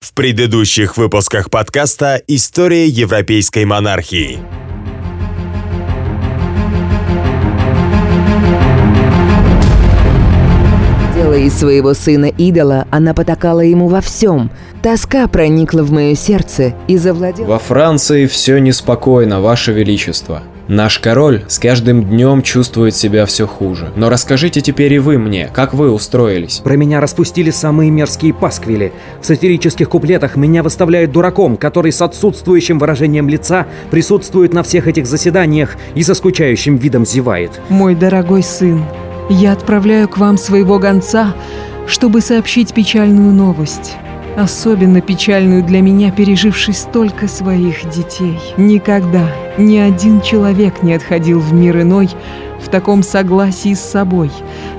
В предыдущих выпусках подкаста «История европейской монархии». Делая из своего сына идола, она потакала ему во всем. Тоска проникла в мое сердце и завладела... Во Франции все неспокойно, Ваше Величество. Наш король с каждым днем чувствует себя все хуже. Но расскажите теперь и вы мне, как вы устроились? Про меня распустили самые мерзкие пасквили. В сатирических куплетах меня выставляют дураком, который с отсутствующим выражением лица присутствует на всех этих заседаниях и со скучающим видом зевает. Мой дорогой сын, я отправляю к вам своего гонца, чтобы сообщить печальную новость. Особенно печальную для меня, переживший столько своих детей. Никогда ни один человек не отходил в мир иной в таком согласии с собой,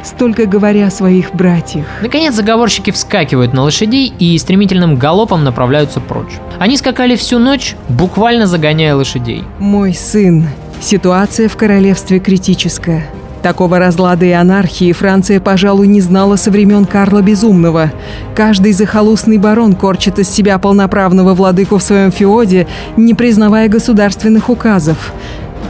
столько говоря о своих братьях. Наконец заговорщики вскакивают на лошадей и стремительным галопом направляются прочь. Они скакали всю ночь, буквально загоняя лошадей. Мой сын, ситуация в королевстве критическая. Такого разлада и анархии Франция, пожалуй, не знала со времен Карла Безумного. Каждый захолустный барон корчит из себя полноправного владыку в своем феоде, не признавая государственных указов.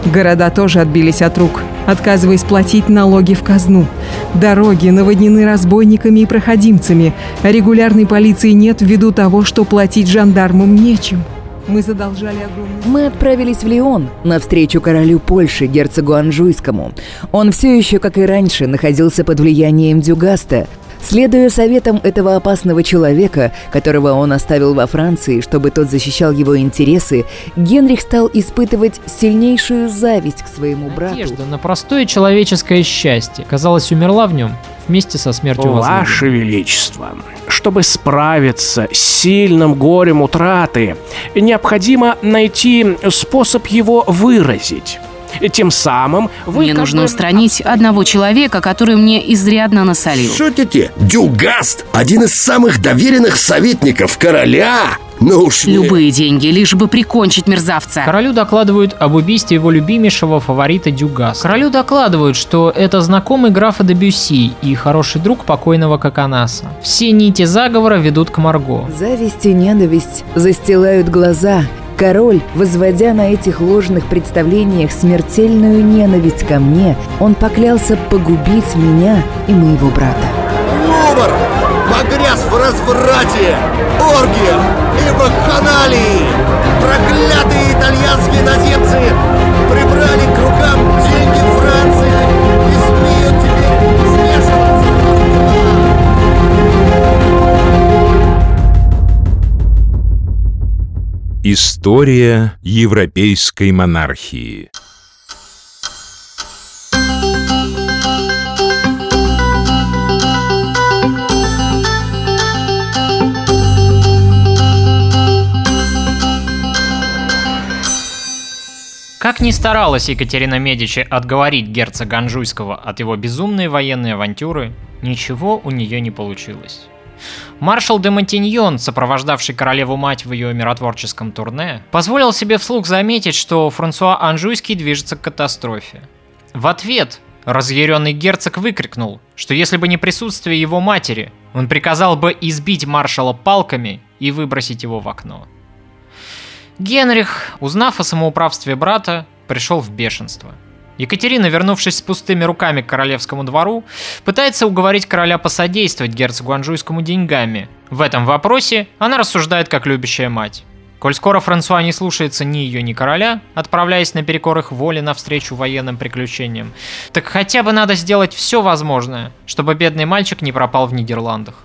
Города тоже отбились от рук, отказываясь платить налоги в казну. Дороги наводнены разбойниками и проходимцами, регулярной полиции нет ввиду того, что платить жандармам нечем. Мы задолжали огромные... Мы отправились в Лион навстречу королю Польши, герцогу Анжуйскому. Он все еще, как и раньше, находился под влиянием Дюгаста. Следуя советам этого опасного человека, которого он оставил во Франции, чтобы тот защищал его интересы, Генрих стал испытывать сильнейшую зависть к своему брату. Надежда на простое человеческое счастье, казалось, умерла в нем вместе со смертью возлюбленного. Ваше Величество, чтобы справиться с сильным горем утраты, необходимо найти способ его выразить. Тем самым вы Мне как нужно бы- устранить одного человека, который мне изрядно насолил. Шутите? Дюгаст – один из самых доверенных советников короля. Ну уж не- Любые деньги, лишь бы прикончить мерзавца. Королю докладывают об убийстве его любимейшего фаворита Дюгас. Королю докладывают, что это знакомый графа де Бюсси и хороший друг покойного Коконаса. Все нити заговора ведут к Марго. Зависть и ненависть застилают глаза. Король, возводя на этих ложных представлениях смертельную ненависть ко мне, он поклялся погубить меня и моего брата. Юмор погряз в разврате, оргиях и вакханалии. Проклятые итальянские наземцы прибрали История европейской монархии. Как ни старалась Екатерина Медичи отговорить герцога Анжуйского от его безумной военной авантюры, ничего у нее не получилось. Маршал де Монтиньон, сопровождавший королеву-мать в ее миротворческом турне, позволил себе вслух заметить, что Франсуа Анжуйский движется к катастрофе. В ответ разъяренный герцог выкрикнул, что если бы не присутствие его матери, он приказал бы избить маршала палками и выбросить его в окно. Генрих, узнав о самоуправстве брата, пришел в бешенство. Екатерина, вернувшись с пустыми руками к королевскому двору, пытается уговорить короля посодействовать герцогу Анжуйскому деньгами. В этом вопросе она рассуждает как любящая мать. Коль скоро Франсуа не слушается ни ее, ни короля, отправляясь наперекор их воле навстречу военным приключениям, так хотя бы надо сделать все возможное, чтобы бедный мальчик не пропал в Нидерландах.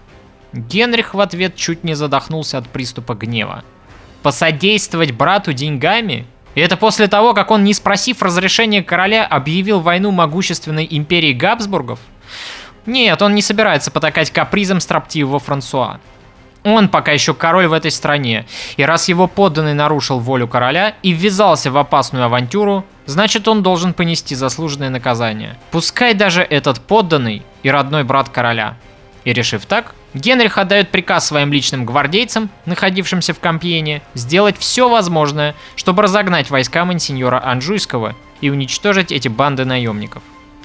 Генрих в ответ чуть не задохнулся от приступа гнева. Посодействовать брату деньгами? И это после того, как он, не спросив разрешения короля, объявил войну могущественной империи Габсбургов? Нет, он не собирается потакать капризом строптивого Франсуа. Он пока еще король в этой стране, и раз его подданный нарушил волю короля и ввязался в опасную авантюру, значит он должен понести заслуженное наказание. Пускай даже этот подданный и родной брат короля. И решив так, Генрих отдает приказ своим личным гвардейцам, находившимся в Кампьене, сделать все возможное, чтобы разогнать войска мансиньора Анжуйского и уничтожить эти банды наемников.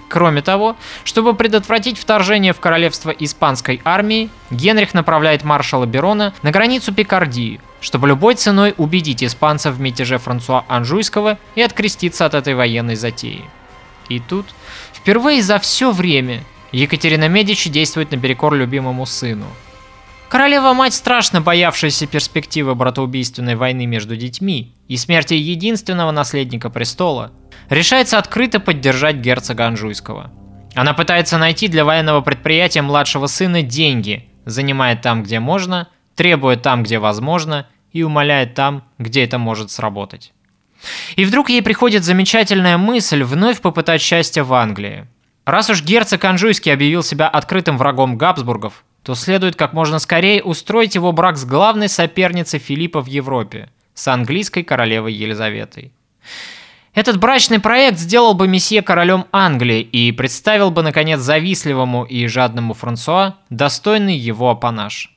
Кроме того, чтобы предотвратить вторжение в королевство испанской армии, Генрих направляет маршала Берона на границу Пикардии, чтобы любой ценой убедить испанцев в мятеже Франсуа Анжуйского и откреститься от этой военной затеи. И тут, впервые за все время, Екатерина Медичи действует наперекор любимому сыну. Королева-мать, страшно боявшаяся перспективы братоубийственной войны между детьми и смерти единственного наследника престола, решается открыто поддержать герцога Анжуйского. Она пытается найти для военного предприятия младшего сына деньги, занимает там, где можно, требует там, где возможно, и умоляет там, где это может сработать. И вдруг ей приходит замечательная мысль вновь попытать счастье в Англии. Раз уж герцог Анжуйский объявил себя открытым врагом Габсбургов, то следует как можно скорее устроить его брак с главной соперницей Филиппа в Европе, с английской королевой Елизаветой. Этот брачный проект сделал бы месье королем Англии и представил бы, наконец, завистливому и жадному Франсуа достойный его апанаж.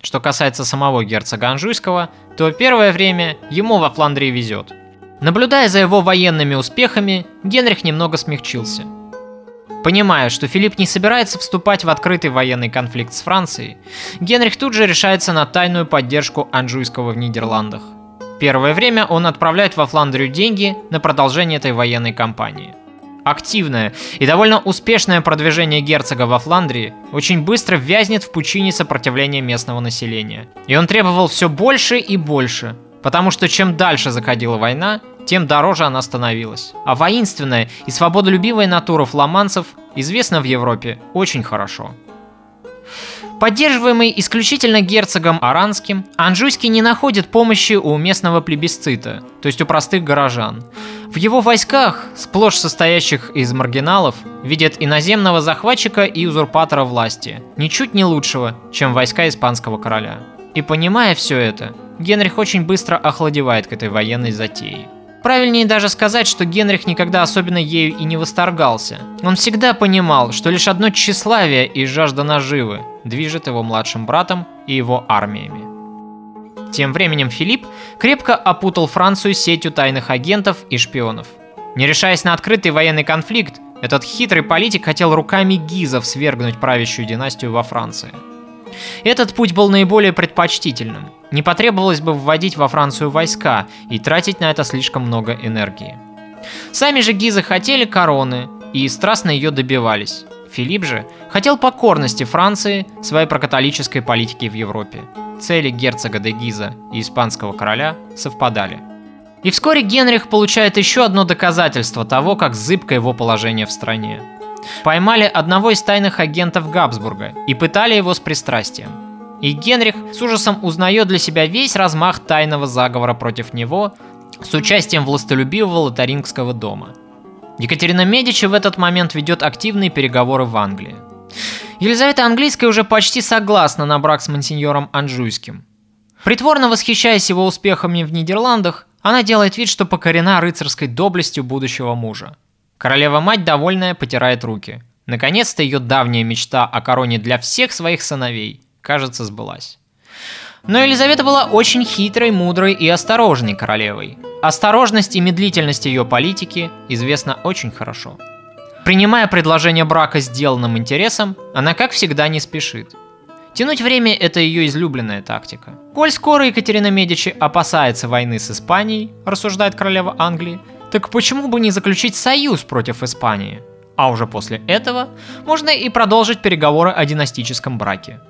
Что касается самого герцога Анжуйского, то первое время ему во Фландрии везет. Наблюдая за его военными успехами, Генрих немного смягчился. Понимая, что Филипп не собирается вступать в открытый военный конфликт с Францией, Генрих тут же решается на тайную поддержку Анжуйского в Нидерландах. Первое время он отправляет во Фландрию деньги на продолжение этой военной кампании. Активное и довольно успешное продвижение герцога во Фландрии очень быстро вязнет в пучине сопротивления местного населения. И он требовал все больше и больше, потому что чем дальше заходила война, тем дороже она становилась. А воинственная и свободолюбивая натура фламандцев известна в Европе очень хорошо. Поддерживаемый исключительно герцогом Аранским, Анжуйский не находит помощи у местного плебисцита, то есть у простых горожан. В его войсках, сплошь состоящих из маргиналов, видят иноземного захватчика и узурпатора власти, ничуть не лучшего, чем войска испанского короля. И понимая все это, Генрих очень быстро охладевает к этой военной затее. Правильнее даже сказать, что Генрих никогда особенно ею и не восторгался. Он всегда понимал, что лишь одно тщеславие и жажда наживы движет его младшим братом и его армиями. Тем временем Филипп крепко опутал Францию сетью тайных агентов и шпионов. Не решаясь на открытый военный конфликт, этот хитрый политик хотел руками гизов свергнуть правящую династию во Франции. Этот путь был наиболее предпочтительным. Не потребовалось бы вводить во Францию войска и тратить на это слишком много энергии. Сами же гизы хотели короны и страстно ее добивались. Филипп же хотел покорности Франции своей прокатолической политики в Европе. Цели герцога де Гиза и испанского короля совпадали. И вскоре Генрих получает еще одно доказательство того, как зыбко его положение в стране. Поймали одного из тайных агентов Габсбурга и пытали его с пристрастием. И Генрих с ужасом узнает для себя весь размах тайного заговора против него с участием властолюбивого лотарингского дома. Екатерина Медичи в этот момент ведет активные переговоры в Англии. Елизавета Английская уже почти согласна на брак с мансиньором Анжуйским. Притворно восхищаясь его успехами в Нидерландах, она делает вид, что покорена рыцарской доблестью будущего мужа. Королева-мать, довольная, потирает руки. Наконец-то ее давняя мечта о короне для всех своих сыновей, кажется, сбылась. Но Елизавета была очень хитрой, мудрой и осторожной королевой. Осторожность и медлительность ее политики известна очень хорошо. Принимая предложение брака с деланным интересом, она, как всегда, не спешит. Тянуть время – это ее излюбленная тактика. Коль скоро Екатерина Медичи опасается войны с Испанией, рассуждает королева Англии, так почему бы не заключить союз против Испании? А уже после этого можно и продолжить переговоры о династическом браке.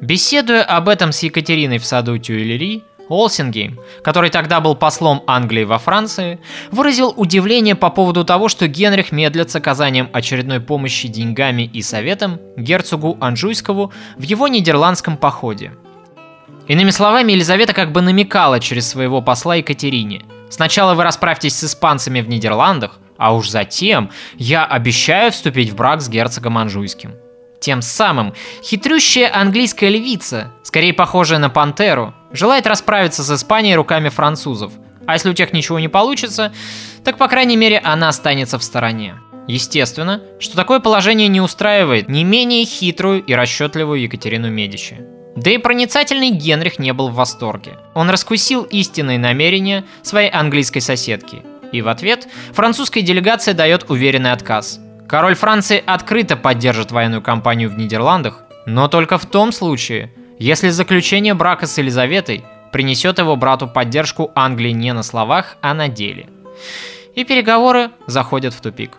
Беседуя об этом с Екатериной в саду Тюильри, Олсингейм, который тогда был послом Англии во Франции, выразил удивление по поводу того, что Генрих медлит с оказанием очередной помощи деньгами и советом герцогу Анжуйскому в его нидерландском походе. Иными словами, Елизавета как бы намекала через своего посла Екатерине – Сначала вы расправьтесь с испанцами в Нидерландах, а уж затем я обещаю вступить в брак с герцогом Анжуйским. Тем самым хитрющая английская львица, скорее похожая на пантеру, желает расправиться с Испанией руками французов. А если у тех ничего не получится, так по крайней мере она останется в стороне. Естественно, что такое положение не устраивает не менее хитрую и расчетливую Екатерину Медичи. Да и проницательный Генрих не был в восторге. Он раскусил истинные намерения своей английской соседки. И в ответ французская делегация дает уверенный отказ. Король Франции открыто поддержит военную кампанию в Нидерландах, но только в том случае, если заключение брака с Елизаветой принесет его брату поддержку Англии не на словах, а на деле. И переговоры заходят в тупик.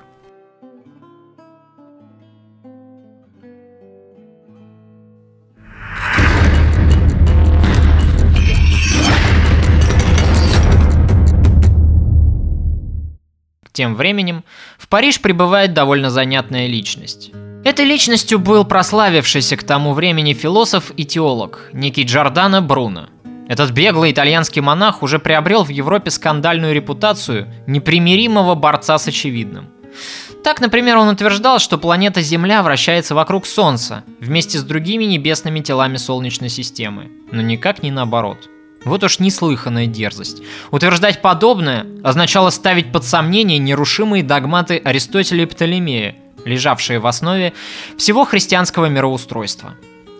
Тем временем в Париж прибывает довольно занятная личность. Этой личностью был прославившийся к тому времени философ и теолог, некий Джордано Бруно. Этот беглый итальянский монах уже приобрел в Европе скандальную репутацию непримиримого борца с очевидным. Так, например, он утверждал, что планета Земля вращается вокруг Солнца вместе с другими небесными телами Солнечной системы, но никак не наоборот – вот уж неслыханная дерзость. Утверждать подобное означало ставить под сомнение нерушимые догматы Аристотеля и Птолемея, лежавшие в основе всего христианского мироустройства.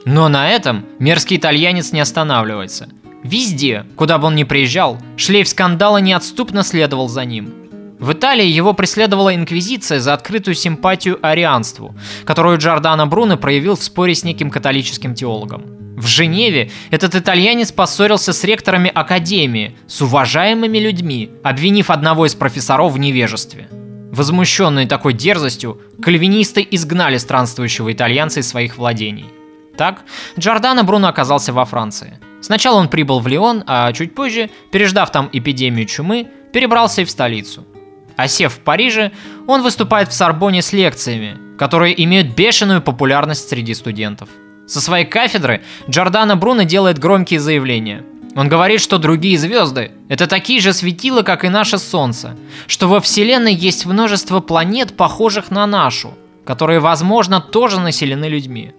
Но на этом мерзкий итальянец не останавливается. Везде, куда бы он ни приезжал, шлейф скандала неотступно следовал за ним. В Италии его преследовала инквизиция за открытую симпатию арианству, которую Джордано Бруно проявил в споре с неким католическим теологом. В Женеве этот итальянец поссорился с ректорами академии, с уважаемыми людьми, обвинив одного из профессоров в невежестве. Возмущенные такой дерзостью, кальвинисты изгнали странствующего итальянца из своих владений. Так, Джордано Бруно оказался во Франции. Сначала он прибыл в Лион, а чуть позже, переждав там эпидемию чумы, перебрался и в столицу. Осев в Париже, он выступает в Сорбоне с лекциями, которые имеют бешеную популярность среди студентов – со своей кафедры Джордано Бруно делает громкие заявления. Он говорит, что другие звезды – это такие же светила, как и наше Солнце, что во Вселенной есть множество планет, похожих на нашу, которые, возможно, тоже населены людьми.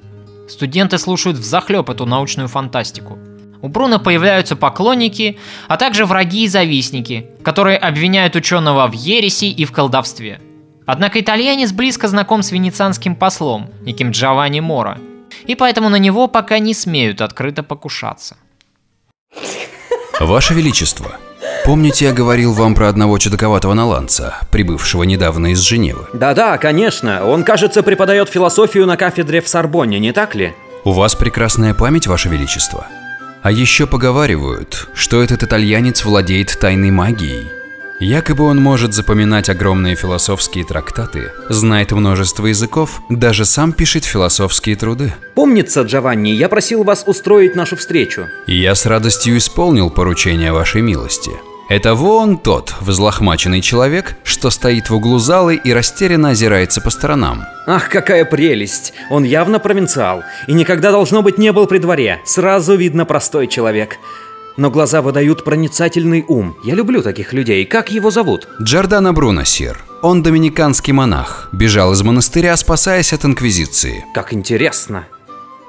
Студенты слушают взахлеб эту научную фантастику. У Бруно появляются поклонники, а также враги и завистники, которые обвиняют ученого в ереси и в колдовстве. Однако итальянец близко знаком с венецианским послом, неким Джованни Мора – и поэтому на него пока не смеют открыто покушаться. Ваше Величество, помните, я говорил вам про одного чудаковатого наланца, прибывшего недавно из Женевы? Да-да, конечно. Он, кажется, преподает философию на кафедре в Сорбонне, не так ли? У вас прекрасная память, Ваше Величество. А еще поговаривают, что этот итальянец владеет тайной магией – Якобы он может запоминать огромные философские трактаты, знает множество языков, даже сам пишет философские труды. Помнится, Джованни, я просил вас устроить нашу встречу. И я с радостью исполнил поручение вашей милости. Это вон тот взлохмаченный человек, что стоит в углу залы и растерянно озирается по сторонам. Ах, какая прелесть! Он явно провинциал и никогда, должно быть, не был при дворе. Сразу видно простой человек но глаза выдают проницательный ум. Я люблю таких людей. Как его зовут? Джордано Бруно, сир. Он доминиканский монах. Бежал из монастыря, спасаясь от инквизиции. Как интересно.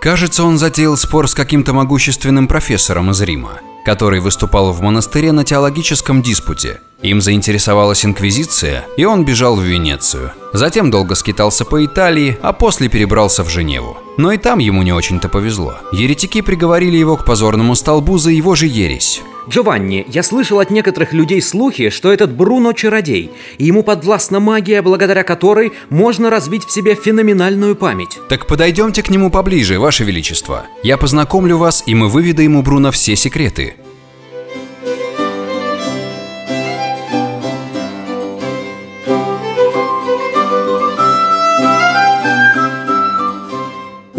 Кажется, он затеял спор с каким-то могущественным профессором из Рима, который выступал в монастыре на теологическом диспуте. Им заинтересовалась инквизиция, и он бежал в Венецию. Затем долго скитался по Италии, а после перебрался в Женеву. Но и там ему не очень-то повезло. Еретики приговорили его к позорному столбу за его же ересь. Джованни, я слышал от некоторых людей слухи, что этот Бруно чародей, и ему подвластна магия, благодаря которой можно развить в себе феноменальную память. Так подойдемте к нему поближе, Ваше Величество. Я познакомлю вас, и мы выведаем у Бруно все секреты.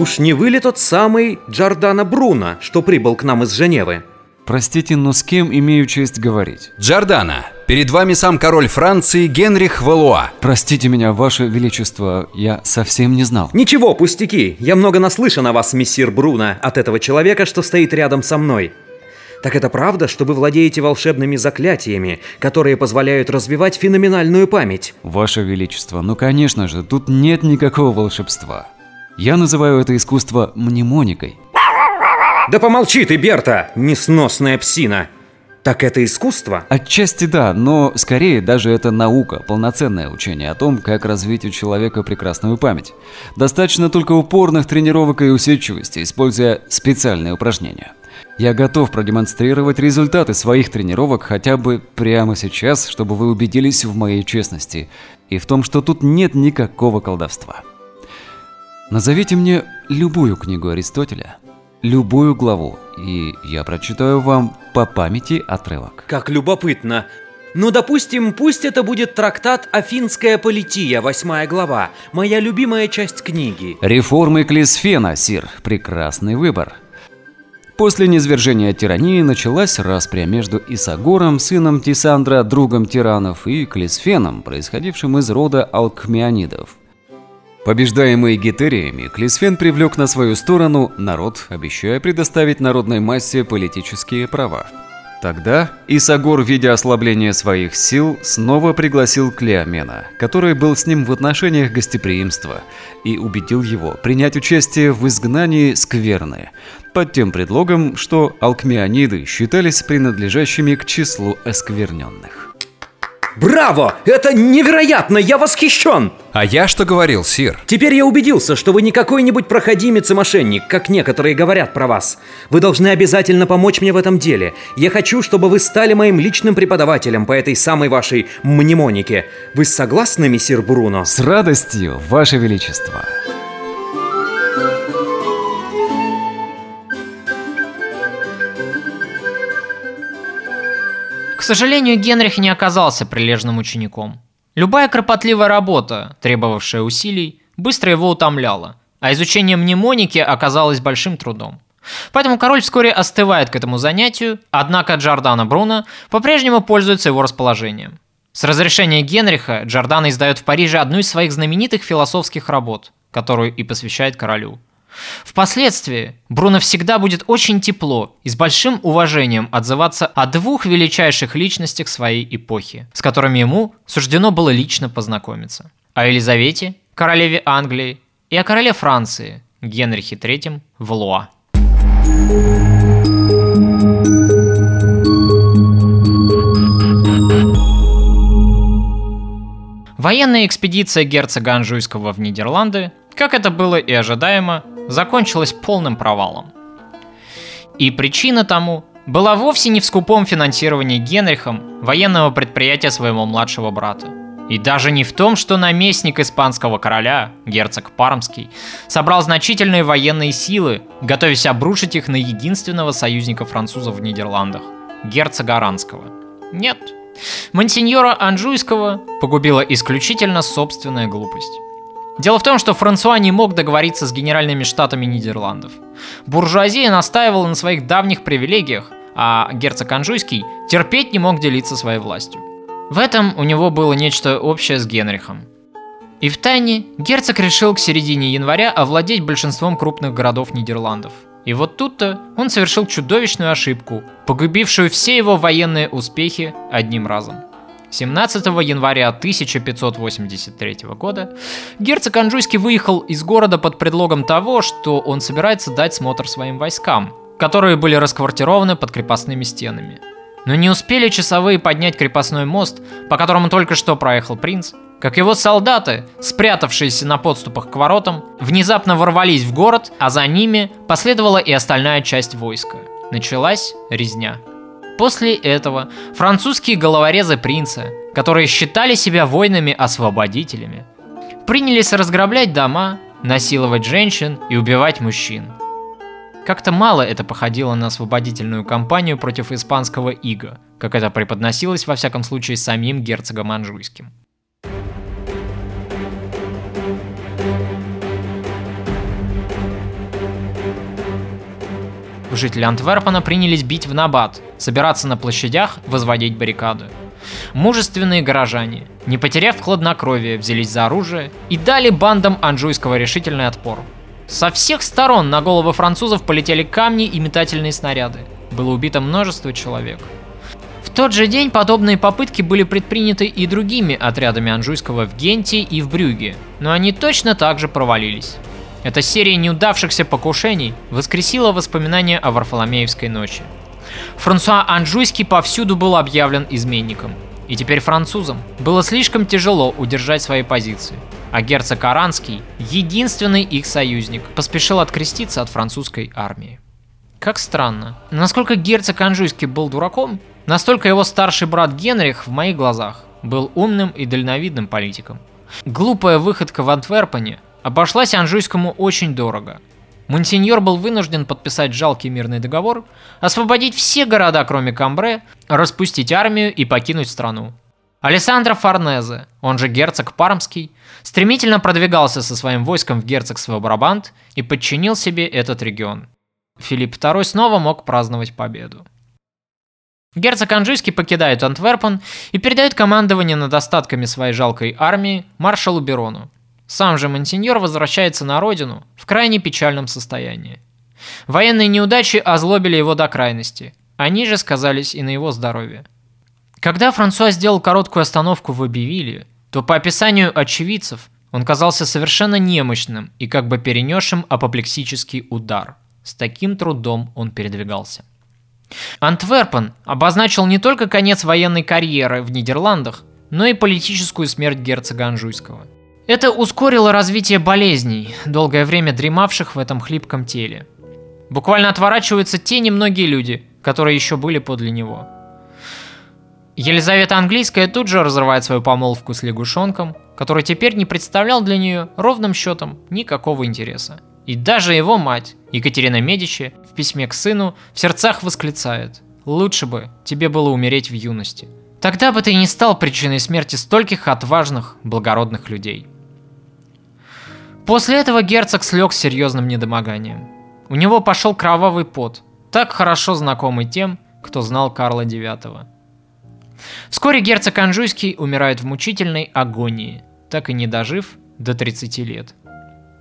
Уж не вы ли тот самый Джордано Бруно, что прибыл к нам из Женевы? Простите, но с кем имею честь говорить? Джордано, перед вами сам король Франции Генрих Валуа. Простите меня, ваше величество, я совсем не знал. Ничего, пустяки. Я много наслышан о вас, мессир Бруно, от этого человека, что стоит рядом со мной. Так это правда, что вы владеете волшебными заклятиями, которые позволяют развивать феноменальную память? Ваше Величество, ну конечно же, тут нет никакого волшебства. Я называю это искусство мнемоникой. Да помолчи ты, Берта, несносная псина. Так это искусство? Отчасти да, но скорее даже это наука, полноценное учение о том, как развить у человека прекрасную память. Достаточно только упорных тренировок и усидчивости, используя специальные упражнения. Я готов продемонстрировать результаты своих тренировок хотя бы прямо сейчас, чтобы вы убедились в моей честности и в том, что тут нет никакого колдовства. Назовите мне любую книгу Аристотеля, любую главу, и я прочитаю вам по памяти отрывок. Как любопытно. Ну, допустим, пусть это будет трактат «Афинская полития», восьмая глава, моя любимая часть книги. Реформы Клисфена, Сир. Прекрасный выбор. После низвержения тирании началась распря между Исагором, сыном Тисандра, другом тиранов, и Клисфеном, происходившим из рода алкмеонидов. Побеждаемый гетериями, Клисфен привлек на свою сторону народ, обещая предоставить народной массе политические права. Тогда Исагор, видя ослабление своих сил, снова пригласил Клеомена, который был с ним в отношениях гостеприимства, и убедил его принять участие в изгнании Скверны, под тем предлогом, что алкмеониды считались принадлежащими к числу оскверненных. Браво! Это невероятно! Я восхищен! А я что говорил, Сир? Теперь я убедился, что вы не какой-нибудь проходимец и мошенник, как некоторые говорят про вас. Вы должны обязательно помочь мне в этом деле. Я хочу, чтобы вы стали моим личным преподавателем по этой самой вашей мнемонике. Вы согласны, мессир Бруно? С радостью, Ваше Величество. К сожалению, Генрих не оказался прилежным учеником. Любая кропотливая работа, требовавшая усилий, быстро его утомляла, а изучение мнемоники оказалось большим трудом. Поэтому король вскоре остывает к этому занятию, однако Джордано Бруно по-прежнему пользуется его расположением. С разрешения Генриха Джордано издает в Париже одну из своих знаменитых философских работ, которую и посвящает королю – Впоследствии Бруно всегда будет очень тепло и с большим уважением отзываться о двух величайших личностях своей эпохи, с которыми ему суждено было лично познакомиться. О Елизавете, королеве Англии, и о короле Франции, Генрихе III Валуа. Военная экспедиция герцога Анжуйского в Нидерланды, как это было и ожидаемо, закончилась полным провалом. И причина тому была вовсе не в скупом финансировании Генрихом военного предприятия своего младшего брата. И даже не в том, что наместник испанского короля, герцог Пармский, собрал значительные военные силы, готовясь обрушить их на единственного союзника французов в Нидерландах – герцога Аранского. Нет. Монсеньора Анжуйского погубила исключительно собственная глупость. Дело в том, что Франсуа не мог договориться с генеральными штатами Нидерландов. Буржуазия настаивала на своих давних привилегиях, а герцог Анжуйский терпеть не мог делиться своей властью. В этом у него было нечто общее с Генрихом. И в тайне герцог решил к середине января овладеть большинством крупных городов Нидерландов. И вот тут-то он совершил чудовищную ошибку, погубившую все его военные успехи одним разом – 17 января 1583 года герцог Анжуйский выехал из города под предлогом того, что он собирается дать смотр своим войскам, которые были расквартированы под крепостными стенами. Но не успели часовые поднять крепостной мост, по которому только что проехал принц, как его солдаты, спрятавшиеся на подступах к воротам, внезапно ворвались в город, а за ними последовала и остальная часть войска. Началась резня. После этого французские головорезы принца, которые считали себя воинами-освободителями, принялись разграблять дома, насиловать женщин и убивать мужчин. Как-то мало это походило на освободительную кампанию против испанского ига, как это преподносилось во всяком случае самим герцогом Анжуйским. Жители Антверпена принялись бить в набат, собираться на площадях, возводить баррикады. Мужественные горожане, не потеряв хладнокровие, взялись за оружие и дали бандам Анжуйского решительный отпор. Со всех сторон на головы французов полетели камни и метательные снаряды. Было убито множество человек. В тот же день подобные попытки были предприняты и другими отрядами Анжуйского в Генте и в Брюге, но они точно так же провалились. Эта серия неудавшихся покушений воскресила воспоминания о Варфоломеевской ночи. Франсуа Анжуйский повсюду был объявлен изменником. И теперь французам было слишком тяжело удержать свои позиции. А герцог Аранский, единственный их союзник, поспешил откреститься от французской армии. Как странно. Насколько герцог Анжуйский был дураком, настолько его старший брат Генрих в моих глазах был умным и дальновидным политиком. Глупая выходка в Антверпене обошлась Анжуйскому очень дорого. Монсеньор был вынужден подписать жалкий мирный договор, освободить все города, кроме Камбре, распустить армию и покинуть страну. Алессандро Форнезе, он же герцог Пармский, стремительно продвигался со своим войском в герцогство Брабант и подчинил себе этот регион. Филипп II снова мог праздновать победу. Герцог Анжуйский покидает Антверпен и передает командование над остатками своей жалкой армии маршалу Берону. Сам же Монсеньор возвращается на родину в крайне печальном состоянии. Военные неудачи озлобили его до крайности, они же сказались и на его здоровье. Когда Франсуа сделал короткую остановку в Абивиле, то по описанию очевидцев он казался совершенно немощным и как бы перенесшим апоплексический удар. С таким трудом он передвигался. Антверпен обозначил не только конец военной карьеры в Нидерландах, но и политическую смерть герцога Анжуйского. Это ускорило развитие болезней, долгое время дремавших в этом хлипком теле. Буквально отворачиваются те немногие люди, которые еще были подле него – Елизавета Английская тут же разрывает свою помолвку с лягушонком, который теперь не представлял для нее ровным счетом никакого интереса. И даже его мать, Екатерина Медичи, в письме к сыну в сердцах восклицает «Лучше бы тебе было умереть в юности. Тогда бы ты не стал причиной смерти стольких отважных, благородных людей». После этого герцог слег с серьезным недомоганием. У него пошел кровавый пот, так хорошо знакомый тем, кто знал Карла IX. Вскоре герцог Анжуйский умирает в мучительной агонии, так и не дожив до 30 лет.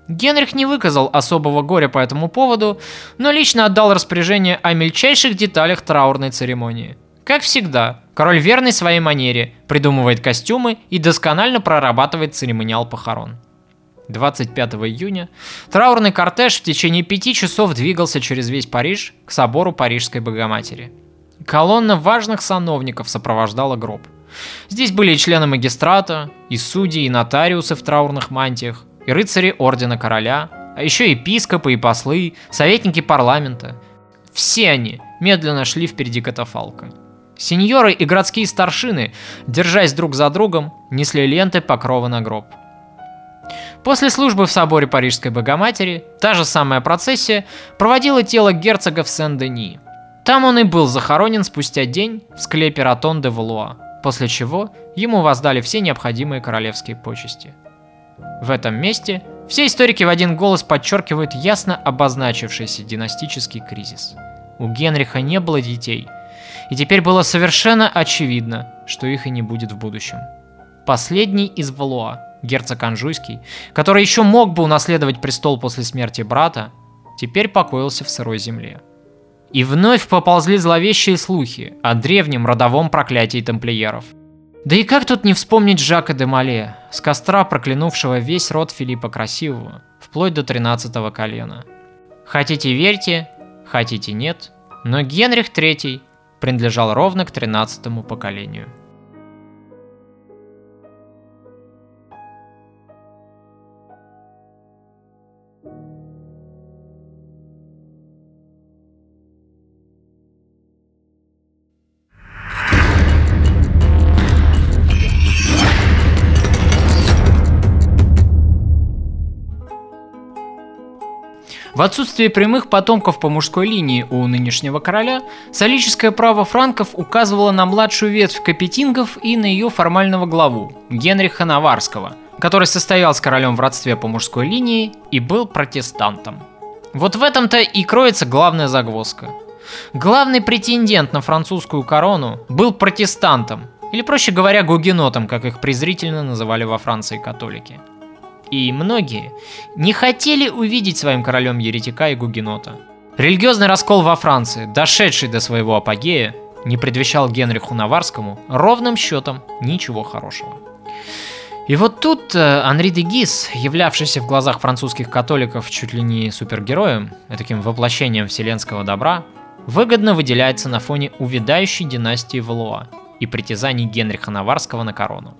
Генрих не выказал особого горя по этому поводу, но лично отдал распоряжение о мельчайших деталях траурной церемонии. Как всегда, король верный своей манере, придумывает костюмы и досконально прорабатывает церемониал похорон. 25 июня траурный кортеж в течение пяти часов двигался через весь Париж к собору Парижской Богоматери. Колонна важных сановников сопровождала гроб. Здесь были и члены магистрата, и судьи, и нотариусы в траурных мантиях, и рыцари Ордена Короля, а еще епископы и послы, советники парламента. Все они медленно шли впереди катафалка. Сеньоры и городские старшины, держась друг за другом, несли ленты покрова на гроб. После службы в соборе Парижской Богоматери, та же самая процессия проводила тело герцога в Сен-Дени – там он и был захоронен спустя день в склепе Ратон де Валуа, после чего ему воздали все необходимые королевские почести. В этом месте все историки в один голос подчеркивают ясно обозначившийся династический кризис. У Генриха не было детей, и теперь было совершенно очевидно, что их и не будет в будущем. Последний из Валуа, герцог Анжуйский, который еще мог бы унаследовать престол после смерти брата, теперь покоился в сырой земле. И вновь поползли зловещие слухи о древнем родовом проклятии тамплиеров. Да и как тут не вспомнить Жака де Мале, с костра проклянувшего весь род Филиппа Красивого, вплоть до 13 колена. Хотите верьте, хотите нет, но Генрих III принадлежал ровно к 13 поколению. В отсутствие прямых потомков по мужской линии у нынешнего короля, солическое право франков указывало на младшую ветвь капетингов и на ее формального главу, Генриха Наварского, который состоял с королем в родстве по мужской линии и был протестантом. Вот в этом-то и кроется главная загвоздка. Главный претендент на французскую корону был протестантом, или проще говоря, гугенотом, как их презрительно называли во Франции католики – и многие не хотели увидеть своим королем еретика и гугенота. Религиозный раскол во Франции, дошедший до своего апогея, не предвещал Генриху Наварскому ровным счетом ничего хорошего. И вот тут э, Анри де Гис, являвшийся в глазах французских католиков чуть ли не супергероем, таким воплощением вселенского добра, выгодно выделяется на фоне увядающей династии Валуа и притязаний Генриха Наварского на корону.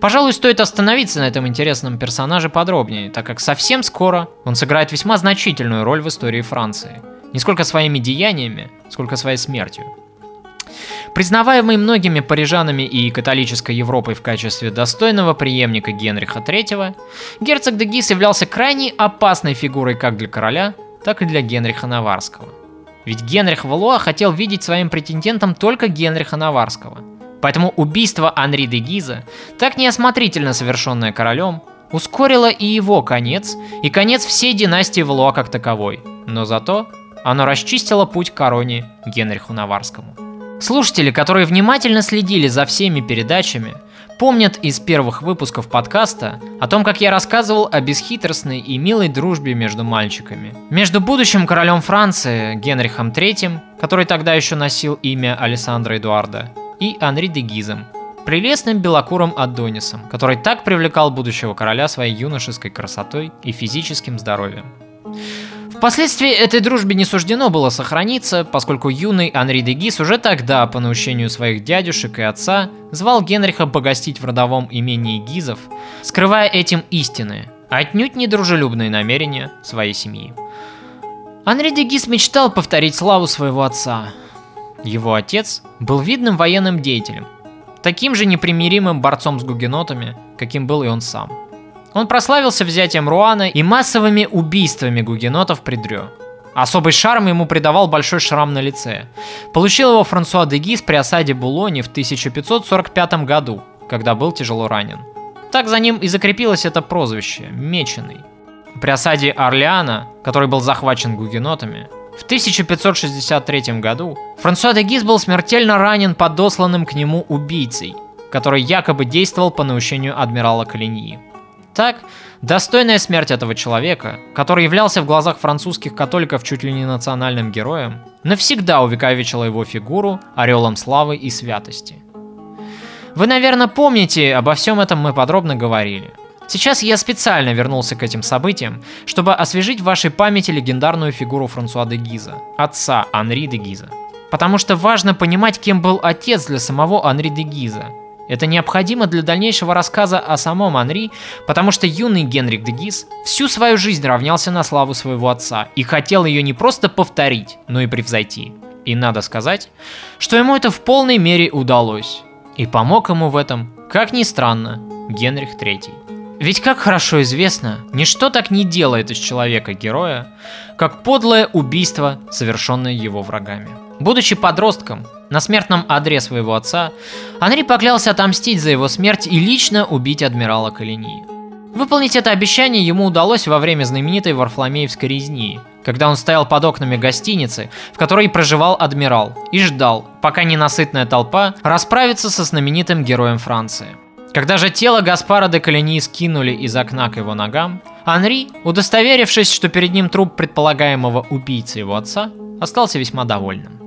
Пожалуй, стоит остановиться на этом интересном персонаже подробнее, так как совсем скоро он сыграет весьма значительную роль в истории Франции. Не сколько своими деяниями, сколько своей смертью. Признаваемый многими парижанами и католической Европой в качестве достойного преемника Генриха III, герцог де Гис являлся крайне опасной фигурой как для короля, так и для Генриха Наварского. Ведь Генрих Валуа хотел видеть своим претендентом только Генриха Наварского. Поэтому убийство Анри де Гиза, так неосмотрительно совершенное королем, ускорило и его конец, и конец всей династии Валуа как таковой. Но зато оно расчистило путь короне Генриху Наварскому. Слушатели, которые внимательно следили за всеми передачами, помнят из первых выпусков подкаста о том, как я рассказывал о бесхитростной и милой дружбе между мальчиками. Между будущим королем Франции Генрихом III, который тогда еще носил имя Александра Эдуарда, и Анри де Гизом, прелестным белокурым Адонисом, который так привлекал будущего короля своей юношеской красотой и физическим здоровьем. Впоследствии этой дружбе не суждено было сохраниться, поскольку юный Анри де Гис уже тогда, по наущению своих дядюшек и отца, звал Генриха погостить в родовом имении Гизов, скрывая этим истины, отнюдь недружелюбные намерения своей семьи. Анри де Гис мечтал повторить славу своего отца. Его отец был видным военным деятелем, таким же непримиримым борцом с гугенотами, каким был и он сам – он прославился взятием Руана и массовыми убийствами гугенотов при Дрё. Особый шарм ему придавал большой шрам на лице. Получил его Франсуа де Гис при осаде Булони в 1545 году, когда был тяжело ранен. Так за ним и закрепилось это прозвище – Меченый. При осаде Орлеана, который был захвачен гугенотами, в 1563 году Франсуа де Гис был смертельно ранен подосланным к нему убийцей, который якобы действовал по наущению адмирала Калиньи. Так, достойная смерть этого человека, который являлся в глазах французских католиков чуть ли не национальным героем, навсегда увековечила его фигуру орелом славы и святости. Вы, наверное, помните, обо всем этом мы подробно говорили. Сейчас я специально вернулся к этим событиям, чтобы освежить в вашей памяти легендарную фигуру Франсуа де Гиза, отца Анри де Гиза. Потому что важно понимать, кем был отец для самого Анри де Гиза – это необходимо для дальнейшего рассказа о самом Анри, потому что юный Генрик де Гис всю свою жизнь равнялся на славу своего отца и хотел ее не просто повторить, но и превзойти. И надо сказать, что ему это в полной мере удалось. И помог ему в этом, как ни странно, Генрих III. Ведь, как хорошо известно, ничто так не делает из человека героя, как подлое убийство, совершенное его врагами. Будучи подростком, на смертном одре своего отца, Анри поклялся отомстить за его смерть и лично убить адмирала Калинии. Выполнить это обещание ему удалось во время знаменитой Варфломеевской резни, когда он стоял под окнами гостиницы, в которой проживал адмирал, и ждал, пока ненасытная толпа расправится со знаменитым героем Франции. Когда же тело Гаспара де Калини скинули из окна к его ногам, Анри, удостоверившись, что перед ним труп предполагаемого убийцы его отца, остался весьма довольным.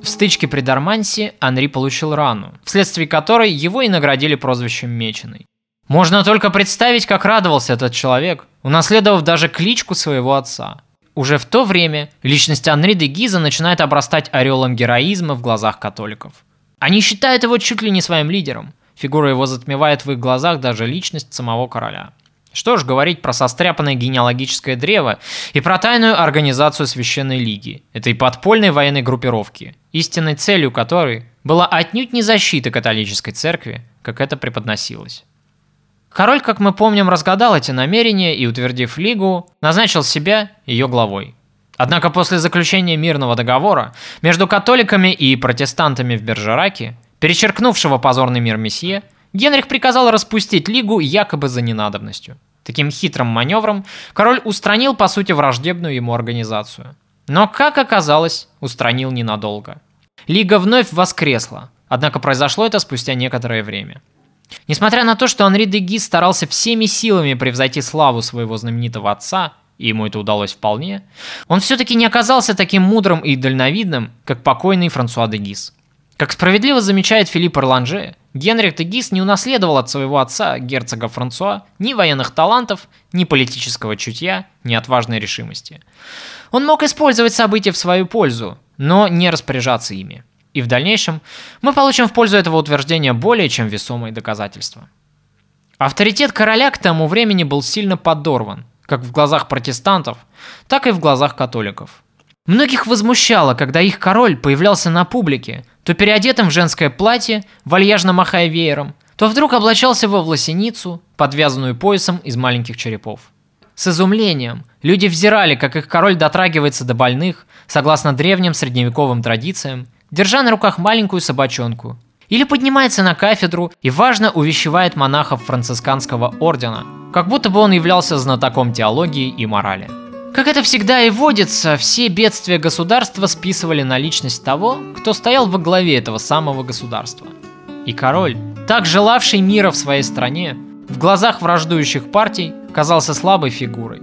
В стычке при Дармансе Анри получил рану, вследствие которой его и наградили прозвищем Меченый. Можно только представить, как радовался этот человек, унаследовав даже кличку своего отца. Уже в то время личность Анри де Гиза начинает обрастать орелом героизма в глазах католиков. Они считают его чуть ли не своим лидером. Фигура его затмевает в их глазах даже личность самого короля. Что ж говорить про состряпанное генеалогическое древо и про тайную организацию Священной Лиги, этой подпольной военной группировки, истинной целью которой была отнюдь не защита католической церкви, как это преподносилось. Король, как мы помним, разгадал эти намерения и, утвердив Лигу, назначил себя ее главой. Однако после заключения мирного договора между католиками и протестантами в Бержераке, перечеркнувшего позорный мир Месье, Генрих приказал распустить Лигу якобы за ненадобностью. Таким хитрым маневром король устранил по сути враждебную ему организацию. Но, как оказалось, устранил ненадолго. Лига вновь воскресла, однако произошло это спустя некоторое время. Несмотря на то, что Анри де Гис старался всеми силами превзойти славу своего знаменитого отца, и ему это удалось вполне, он все-таки не оказался таким мудрым и дальновидным, как покойный Франсуа де Гис. Как справедливо замечает Филипп Орланже, Генрих де Гис не унаследовал от своего отца, герцога Франсуа, ни военных талантов, ни политического чутья, ни отважной решимости. Он мог использовать события в свою пользу, но не распоряжаться ими. И в дальнейшем мы получим в пользу этого утверждения более чем весомые доказательства. Авторитет короля к тому времени был сильно подорван, как в глазах протестантов, так и в глазах католиков – Многих возмущало, когда их король появлялся на публике, то переодетым в женское платье, вальяжно махая веером, то вдруг облачался во власеницу, подвязанную поясом из маленьких черепов. С изумлением люди взирали, как их король дотрагивается до больных, согласно древним средневековым традициям, держа на руках маленькую собачонку. Или поднимается на кафедру и важно увещевает монахов францисканского ордена, как будто бы он являлся знатоком теологии и морали. Как это всегда и водится, все бедствия государства списывали на личность того, кто стоял во главе этого самого государства. И король, так желавший мира в своей стране, в глазах враждующих партий казался слабой фигурой.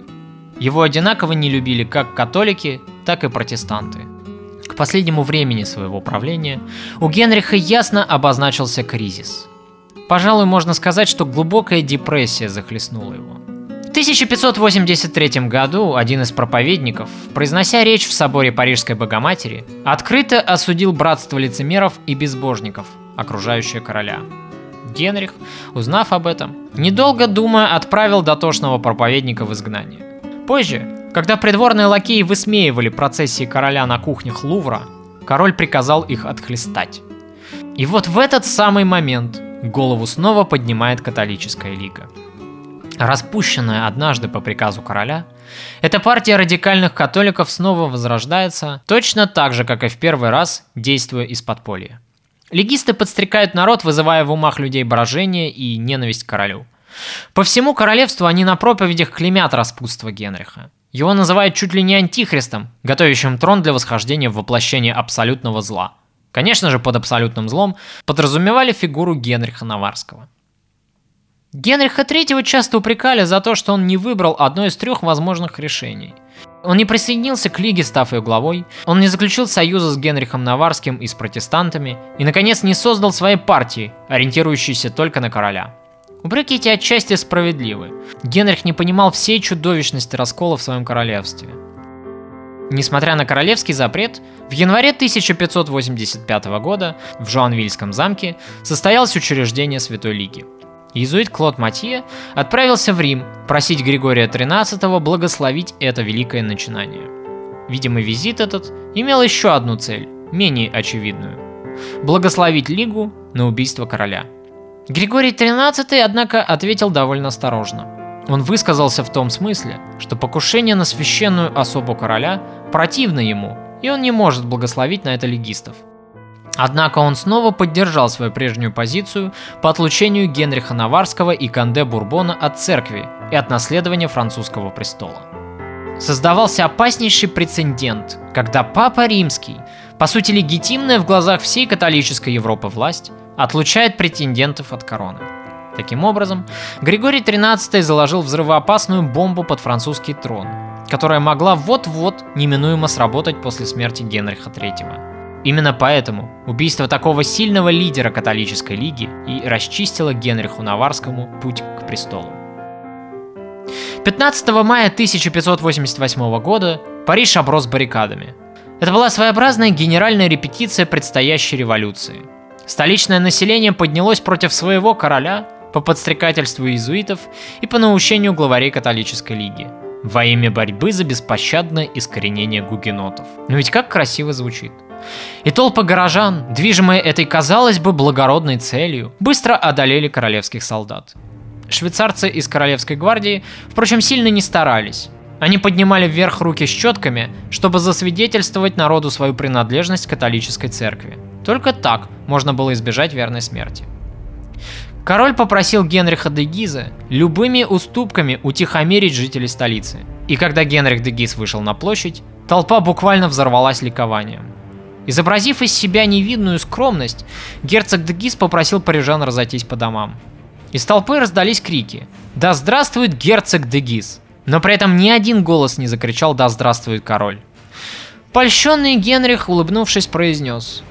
Его одинаково не любили как католики, так и протестанты. К последнему времени своего правления у Генриха ясно обозначился кризис. Пожалуй, можно сказать, что глубокая депрессия захлестнула его. В 1583 году один из проповедников, произнося речь в соборе Парижской Богоматери, открыто осудил братство лицемеров и безбожников, окружающее короля – Генрих, узнав об этом, недолго думая, отправил дотошного проповедника в изгнание. Позже, когда придворные лакеи высмеивали процессии короля на кухнях Лувра, король приказал их отхлестать. И вот в этот самый момент голову снова поднимает католическая лига. Распущенная однажды по приказу короля, эта партия радикальных католиков снова возрождается, точно так же, как и в первый раз, действуя из подполья. Легисты подстрекают народ, вызывая в умах людей брожение и ненависть к королю. По всему королевству они на проповедях клемят распутство Генриха. Его называют чуть ли не антихристом, готовящим трон для восхождения в воплощение абсолютного зла. Конечно же, под абсолютным злом подразумевали фигуру Генриха Наварского. Генриха III часто упрекали за то, что он не выбрал одно из трех возможных решений – он не присоединился к Лиге, став ее главой, он не заключил союза с Генрихом Наварским и с протестантами, и, наконец, не создал своей партии, ориентирующейся только на короля. Упреки эти отчасти справедливы. Генрих не понимал всей чудовищности раскола в своем королевстве. Несмотря на королевский запрет, в январе 1585 года в Жуанвильском замке состоялось учреждение Святой Лиги – Иезуит Клод Матье отправился в Рим просить Григория XIII благословить это великое начинание. Видимо, визит этот имел еще одну цель, менее очевидную – благословить Лигу на убийство короля. Григорий XIII, однако, ответил довольно осторожно. Он высказался в том смысле, что покушение на священную особу короля противно ему, и он не может благословить на это легистов – Однако он снова поддержал свою прежнюю позицию по отлучению Генриха Наварского и Канде Бурбона от церкви и от наследования французского престола. Создавался опаснейший прецедент, когда Папа Римский, по сути легитимная в глазах всей католической Европы власть, отлучает претендентов от короны. Таким образом, Григорий XIII заложил взрывоопасную бомбу под французский трон, которая могла вот-вот неминуемо сработать после смерти Генриха III. Именно поэтому убийство такого сильного лидера католической лиги и расчистило Генриху Наварскому путь к престолу. 15 мая 1588 года Париж оброс баррикадами. Это была своеобразная генеральная репетиция предстоящей революции. Столичное население поднялось против своего короля по подстрекательству иезуитов и по наущению главарей католической лиги во имя борьбы за беспощадное искоренение гугенотов. Ну ведь как красиво звучит. И толпы горожан, движимые этой, казалось бы, благородной целью, быстро одолели королевских солдат. Швейцарцы из Королевской гвардии, впрочем, сильно не старались. Они поднимали вверх руки щетками, чтобы засвидетельствовать народу свою принадлежность к католической церкви. Только так можно было избежать верной смерти. Король попросил Генриха де Гиза любыми уступками утихомирить жителей столицы. И когда Генрих де Гиз вышел на площадь, толпа буквально взорвалась ликованием. Изобразив из себя невидную скромность, герцог Дегис попросил парижан разойтись по домам. Из толпы раздались крики «Да здравствует герцог Дегис!», но при этом ни один голос не закричал «Да здравствует король!». Польщенный Генрих, улыбнувшись, произнес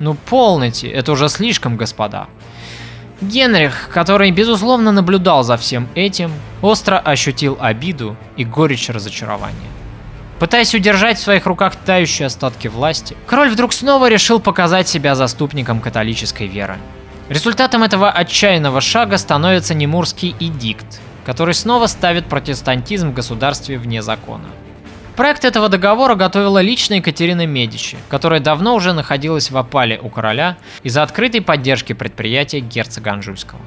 «Ну полноте, это уже слишком, господа». Генрих, который безусловно наблюдал за всем этим, остро ощутил обиду и горечь разочарования. Пытаясь удержать в своих руках тающие остатки власти, король вдруг снова решил показать себя заступником католической веры. Результатом этого отчаянного шага становится Немурский эдикт, который снова ставит протестантизм в государстве вне закона. Проект этого договора готовила лично Екатерина Медичи, которая давно уже находилась в опале у короля из-за открытой поддержки предприятия герцога Анжуйского.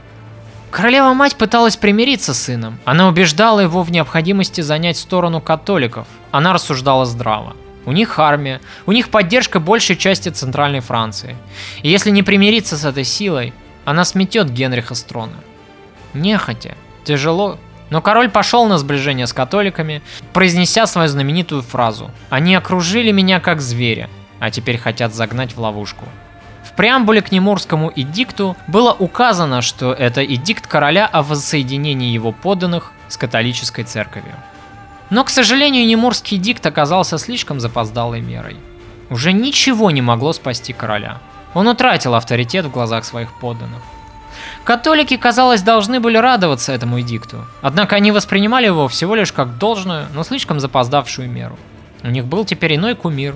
Королева-мать пыталась примириться с сыном. Она убеждала его в необходимости занять сторону католиков. Она рассуждала здраво. У них армия, у них поддержка большей части Центральной Франции. И если не примириться с этой силой, она сметет Генриха с трона. Нехотя, тяжело, но король пошел на сближение с католиками, произнеся свою знаменитую фразу «Они окружили меня как зверя, а теперь хотят загнать в ловушку». В преамбуле к Немурскому эдикту было указано, что это эдикт короля о воссоединении его подданных с католической церковью. Но, к сожалению, Немурский эдикт оказался слишком запоздалой мерой. Уже ничего не могло спасти короля. Он утратил авторитет в глазах своих подданных. Католики, казалось, должны были радоваться этому эдикту, однако они воспринимали его всего лишь как должную, но слишком запоздавшую меру. У них был теперь иной кумир,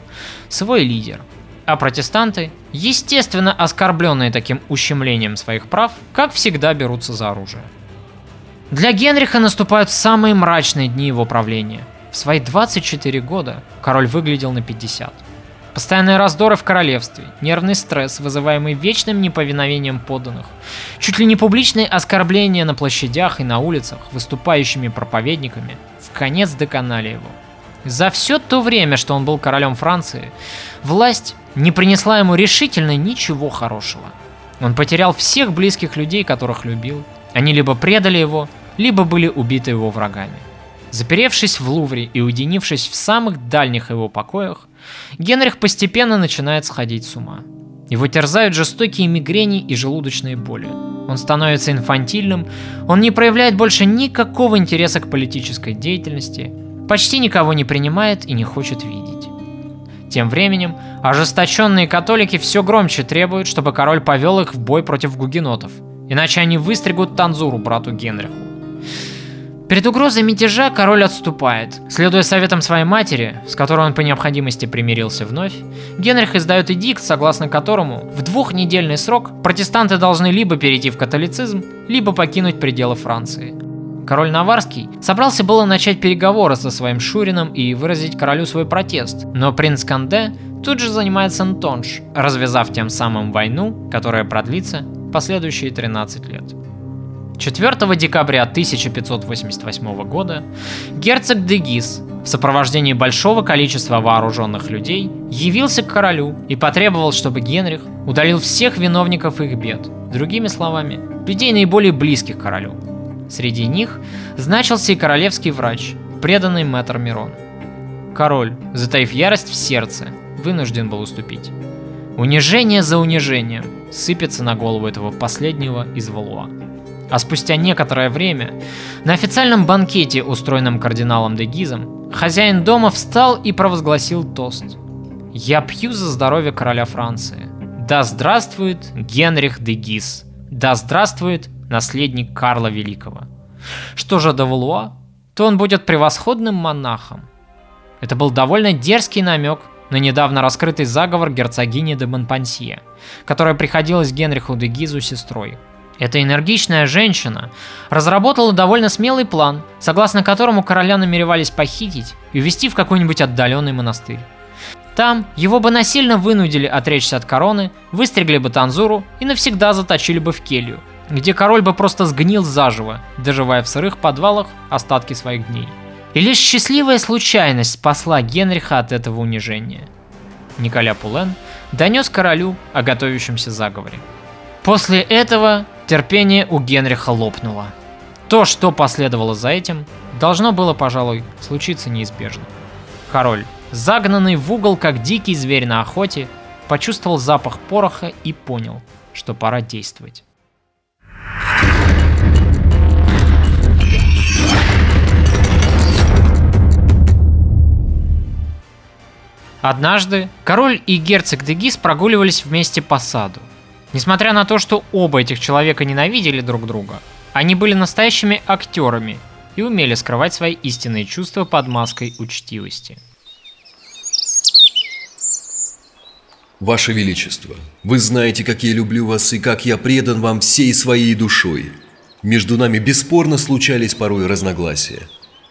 свой лидер. А протестанты, естественно оскорбленные таким ущемлением своих прав, как всегда берутся за оружие. Для Генриха наступают самые мрачные дни его правления. В свои 24 года король выглядел на 50. Постоянные раздоры в королевстве, нервный стресс, вызываемый вечным неповиновением подданных, чуть ли не публичные оскорбления на площадях и на улицах выступающими проповедниками, в конец доконали его. За все то время, что он был королем Франции, власть не принесла ему решительно ничего хорошего. Он потерял всех близких людей, которых любил. Они либо предали его, либо были убиты его врагами. Заперевшись в Лувре и уединившись в самых дальних его покоях, Генрих постепенно начинает сходить с ума. Его терзают жестокие мигрени и желудочные боли. Он становится инфантильным, он не проявляет больше никакого интереса к политической деятельности, почти никого не принимает и не хочет видеть. Тем временем, ожесточенные католики все громче требуют, чтобы король повел их в бой против гугенотов, иначе они выстригут Танзуру брату Генриху. Перед угрозой мятежа король отступает. Следуя советам своей матери, с которой он по необходимости примирился вновь, Генрих издает эдикт, согласно которому в двухнедельный срок протестанты должны либо перейти в католицизм, либо покинуть пределы Франции. Король Наварский собрался было начать переговоры со своим Шурином и выразить королю свой протест, но принц Канде тут же занимается Антонж, развязав тем самым войну, которая продлится последующие 13 лет. 4 декабря 1588 года герцог Дегис в сопровождении большого количества вооруженных людей явился к королю и потребовал, чтобы Генрих удалил всех виновников их бед, другими словами, людей наиболее близких королю. Среди них значился и королевский врач, преданный мэтр Мирон. Король, затаив ярость в сердце, вынужден был уступить. Унижение за унижением сыпется на голову этого последнего из Валуа. А спустя некоторое время, на официальном банкете, устроенном кардиналом де Гизом, хозяин дома встал и провозгласил тост. «Я пью за здоровье короля Франции. Да здравствует Генрих де Гиз. Да здравствует наследник Карла Великого. Что же до Валуа, то он будет превосходным монахом. Это был довольно дерзкий намек на недавно раскрытый заговор герцогини де Монпансье, которая приходилась Генриху де Гизу сестрой. Эта энергичная женщина разработала довольно смелый план, согласно которому короля намеревались похитить и увезти в какой-нибудь отдаленный монастырь. Там его бы насильно вынудили отречься от короны, выстригли бы Танзуру и навсегда заточили бы в келью, где король бы просто сгнил заживо, доживая в сырых подвалах остатки своих дней. И лишь счастливая случайность спасла Генриха от этого унижения. Николя Пулен донес королю о готовящемся заговоре. После этого терпение у Генриха лопнуло. То, что последовало за этим, должно было, пожалуй, случиться неизбежно. Король, загнанный в угол, как дикий зверь на охоте, почувствовал запах пороха и понял, что пора действовать. Однажды король и герцог Дегис прогуливались вместе по саду. Несмотря на то, что оба этих человека ненавидели друг друга, они были настоящими актерами и умели скрывать свои истинные чувства под маской учтивости. Ваше Величество, вы знаете, как я люблю вас и как я предан вам всей своей душой. Между нами бесспорно случались порой разногласия.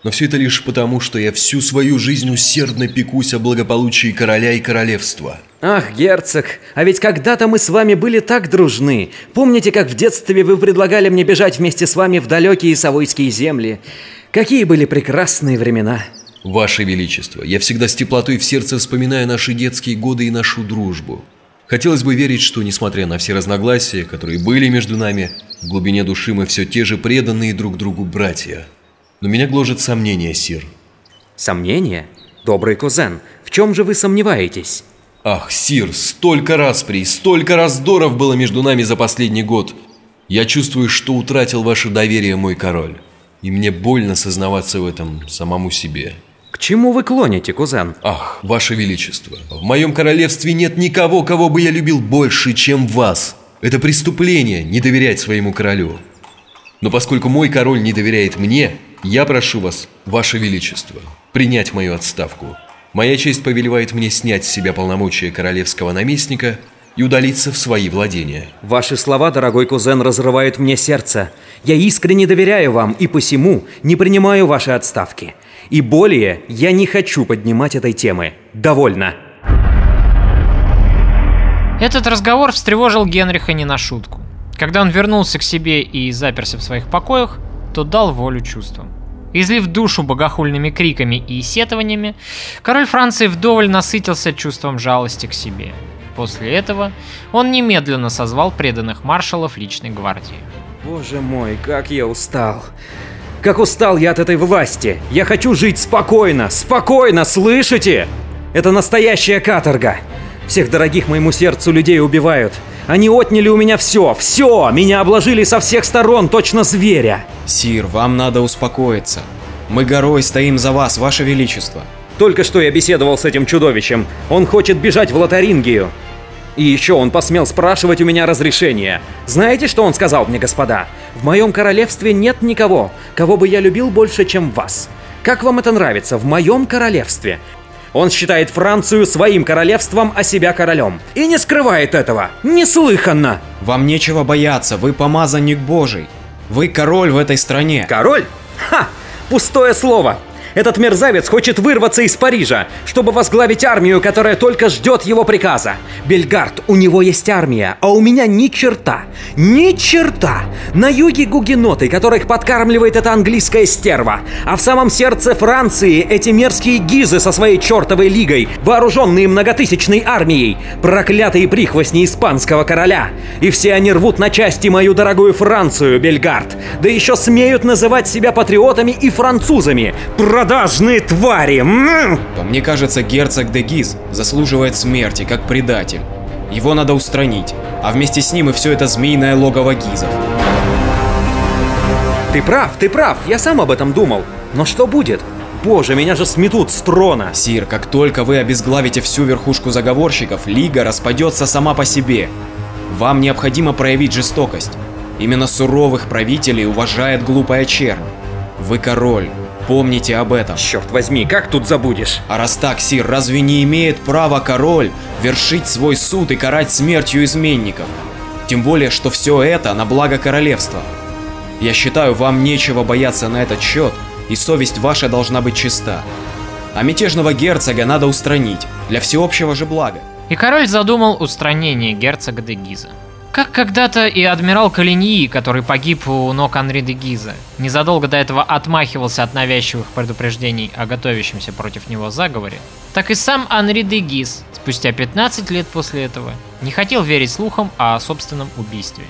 Но все это лишь потому, что я всю свою жизнь усердно пекусь о благополучии короля и королевства. Ах, герцог, а ведь когда-то мы с вами были так дружны. Помните, как в детстве вы предлагали мне бежать вместе с вами в далекие Савойские земли? Какие были прекрасные времена. Ваше Величество, я всегда с теплотой в сердце вспоминаю наши детские годы и нашу дружбу. Хотелось бы верить, что, несмотря на все разногласия, которые были между нами, в глубине души мы все те же преданные друг другу братья. Но меня гложет сомнение, Сир. Сомнение? Добрый кузен, в чем же вы сомневаетесь? Ах, Сир, столько раз при, столько раздоров было между нами за последний год. Я чувствую, что утратил ваше доверие, мой король. И мне больно сознаваться в этом самому себе. К чему вы клоните, кузен? Ах, ваше величество, в моем королевстве нет никого, кого бы я любил больше, чем вас. Это преступление не доверять своему королю. Но поскольку мой король не доверяет мне, я прошу вас, ваше величество, принять мою отставку. Моя честь повелевает мне снять с себя полномочия королевского наместника и удалиться в свои владения. Ваши слова, дорогой кузен, разрывают мне сердце. Я искренне доверяю вам и посему не принимаю ваши отставки. И более я не хочу поднимать этой темы. Довольно. Этот разговор встревожил Генриха не на шутку. Когда он вернулся к себе и заперся в своих покоях, то дал волю чувствам. Излив душу богохульными криками и сетованиями, король Франции вдоволь насытился чувством жалости к себе. После этого он немедленно созвал преданных маршалов личной гвардии. Боже мой, как я устал. Как устал я от этой власти. Я хочу жить спокойно, спокойно, слышите? Это настоящая каторга. Всех дорогих моему сердцу людей убивают. Они отняли у меня все, все! Меня обложили со всех сторон, точно зверя! Сир, вам надо успокоиться. Мы горой стоим за вас, ваше величество. Только что я беседовал с этим чудовищем. Он хочет бежать в Лотарингию. И еще он посмел спрашивать у меня разрешения. Знаете, что он сказал мне, господа? В моем королевстве нет никого, кого бы я любил больше, чем вас. Как вам это нравится? В моем королевстве он считает Францию своим королевством, а себя королем. И не скрывает этого. Неслыханно. Вам нечего бояться, вы помазанник божий. Вы король в этой стране. Король? Ха! Пустое слово. Этот мерзавец хочет вырваться из Парижа, чтобы возглавить армию, которая только ждет его приказа. Бельгард, у него есть армия, а у меня ни черта. Ни черта. На юге гугеноты, которых подкармливает эта английская стерва. А в самом сердце Франции эти мерзкие гизы со своей чертовой лигой, вооруженные многотысячной армией, проклятые прихвостни испанского короля. И все они рвут на части мою дорогую Францию, Бельгард. Да еще смеют называть себя патриотами и французами. Про продажные твари! Мне кажется, герцог де Гиз заслуживает смерти, как предатель. Его надо устранить, а вместе с ним и все это змеиное логово Гизов. Ты прав, ты прав, я сам об этом думал. Но что будет? Боже, меня же сметут с трона! Сир, как только вы обезглавите всю верхушку заговорщиков, Лига распадется сама по себе. Вам необходимо проявить жестокость. Именно суровых правителей уважает глупая чернь. Вы король, Помните об этом. Черт возьми, как тут забудешь? А раз так, Сир, разве не имеет права король вершить свой суд и карать смертью изменников? Тем более, что все это на благо королевства. Я считаю, вам нечего бояться на этот счет, и совесть ваша должна быть чиста. А мятежного герцога надо устранить, для всеобщего же блага. И король задумал устранение герцога де Гиза. Как когда-то и адмирал Калиньи, который погиб у ног Анри де Гиза, незадолго до этого отмахивался от навязчивых предупреждений о готовящемся против него заговоре, так и сам Анри де Гиз, спустя 15 лет после этого, не хотел верить слухам о собственном убийстве.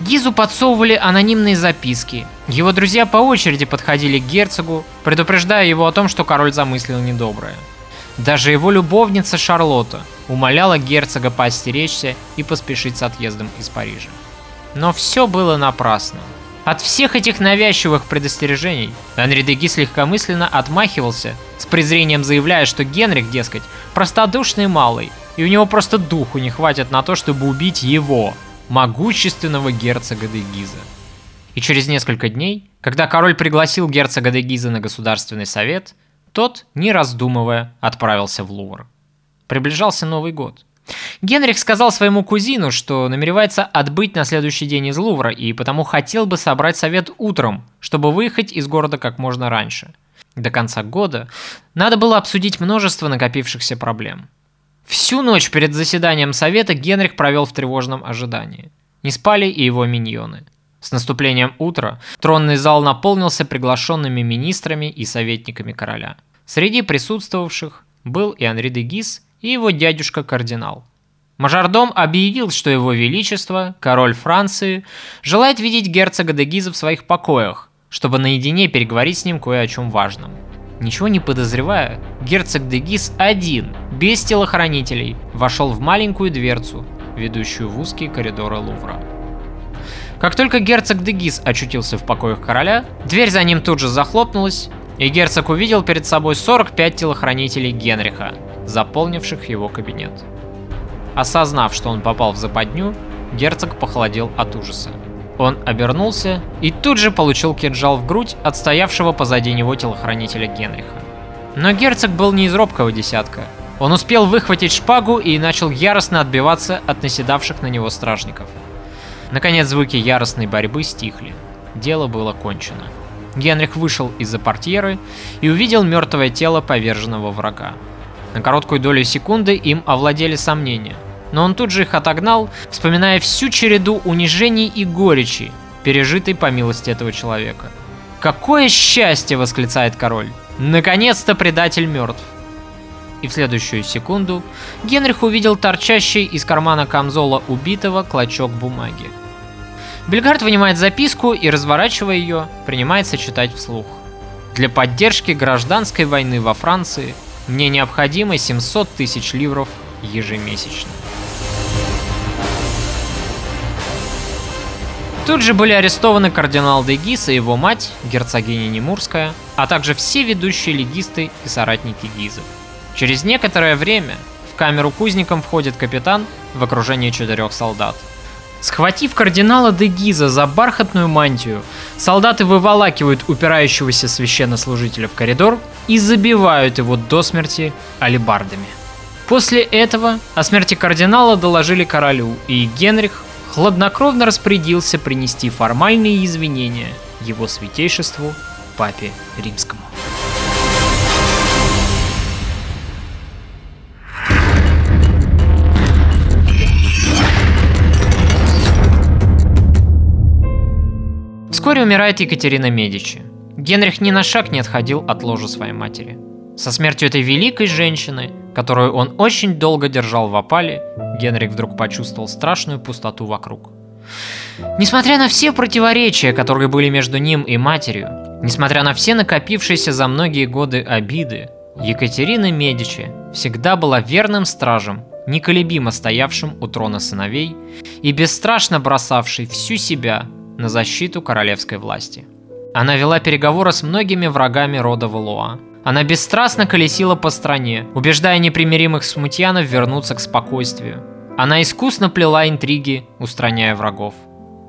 Гизу подсовывали анонимные записки. Его друзья по очереди подходили к герцогу, предупреждая его о том, что король замыслил недоброе. Даже его любовница Шарлотта умоляла герцога поостеречься и поспешить с отъездом из Парижа. Но все было напрасно. От всех этих навязчивых предостережений Анри Дегис легкомысленно отмахивался, с презрением заявляя, что Генрих, дескать, простодушный малый, и у него просто духу не хватит на то, чтобы убить его, могущественного герцога Дегиза. И через несколько дней, когда король пригласил герцога Дегиза на Государственный совет, тот, не раздумывая, отправился в Лувр. Приближался Новый год. Генрих сказал своему кузину, что намеревается отбыть на следующий день из Лувра и потому хотел бы собрать совет утром, чтобы выехать из города как можно раньше. До конца года надо было обсудить множество накопившихся проблем. Всю ночь перед заседанием совета Генрих провел в тревожном ожидании. Не спали и его миньоны. С наступлением утра тронный зал наполнился приглашенными министрами и советниками короля. Среди присутствовавших был и Анри де Гис, и его дядюшка-кардинал. Мажордом объявил, что его величество, король Франции, желает видеть герцога де Гиза в своих покоях, чтобы наедине переговорить с ним кое о чем важном. Ничего не подозревая, герцог де Гиз один, без телохранителей, вошел в маленькую дверцу, ведущую в узкие коридоры Лувра. Как только герцог де Гиз очутился в покоях короля, дверь за ним тут же захлопнулась, и герцог увидел перед собой 45 телохранителей Генриха, заполнивших его кабинет. Осознав, что он попал в западню, герцог похолодел от ужаса. Он обернулся и тут же получил кинжал в грудь от стоявшего позади него телохранителя Генриха. Но герцог был не из робкого десятка. Он успел выхватить шпагу и начал яростно отбиваться от наседавших на него стражников. Наконец звуки яростной борьбы стихли. Дело было кончено. Генрих вышел из-за портьеры и увидел мертвое тело поверженного врага. На короткую долю секунды им овладели сомнения но он тут же их отогнал, вспоминая всю череду унижений и горечи, пережитой по милости этого человека. «Какое счастье!» — восклицает король. «Наконец-то предатель мертв!» И в следующую секунду Генрих увидел торчащий из кармана камзола убитого клочок бумаги. Бельгард вынимает записку и, разворачивая ее, принимается читать вслух. Для поддержки гражданской войны во Франции мне необходимо 700 тысяч ливров ежемесячно. Тут же были арестованы кардинал де Гис и его мать, герцогиня Немурская, а также все ведущие легисты и соратники Гизов. Через некоторое время в камеру кузником входит капитан в окружении четырех солдат. Схватив кардинала де Гиза за бархатную мантию, солдаты выволакивают упирающегося священнослужителя в коридор и забивают его до смерти алебардами. После этого о смерти кардинала доложили королю, и Генрих хладнокровно распорядился принести формальные извинения его святейшеству папе римскому. Вскоре умирает Екатерина Медичи. Генрих ни на шаг не отходил от ложа своей матери. Со смертью этой великой женщины которую он очень долго держал в опале, Генрих вдруг почувствовал страшную пустоту вокруг. Несмотря на все противоречия, которые были между ним и матерью, несмотря на все накопившиеся за многие годы обиды, Екатерина Медичи всегда была верным стражем, неколебимо стоявшим у трона сыновей и бесстрашно бросавшей всю себя на защиту королевской власти. Она вела переговоры с многими врагами рода Валуа, она бесстрастно колесила по стране, убеждая непримиримых смутьянов вернуться к спокойствию. Она искусно плела интриги, устраняя врагов.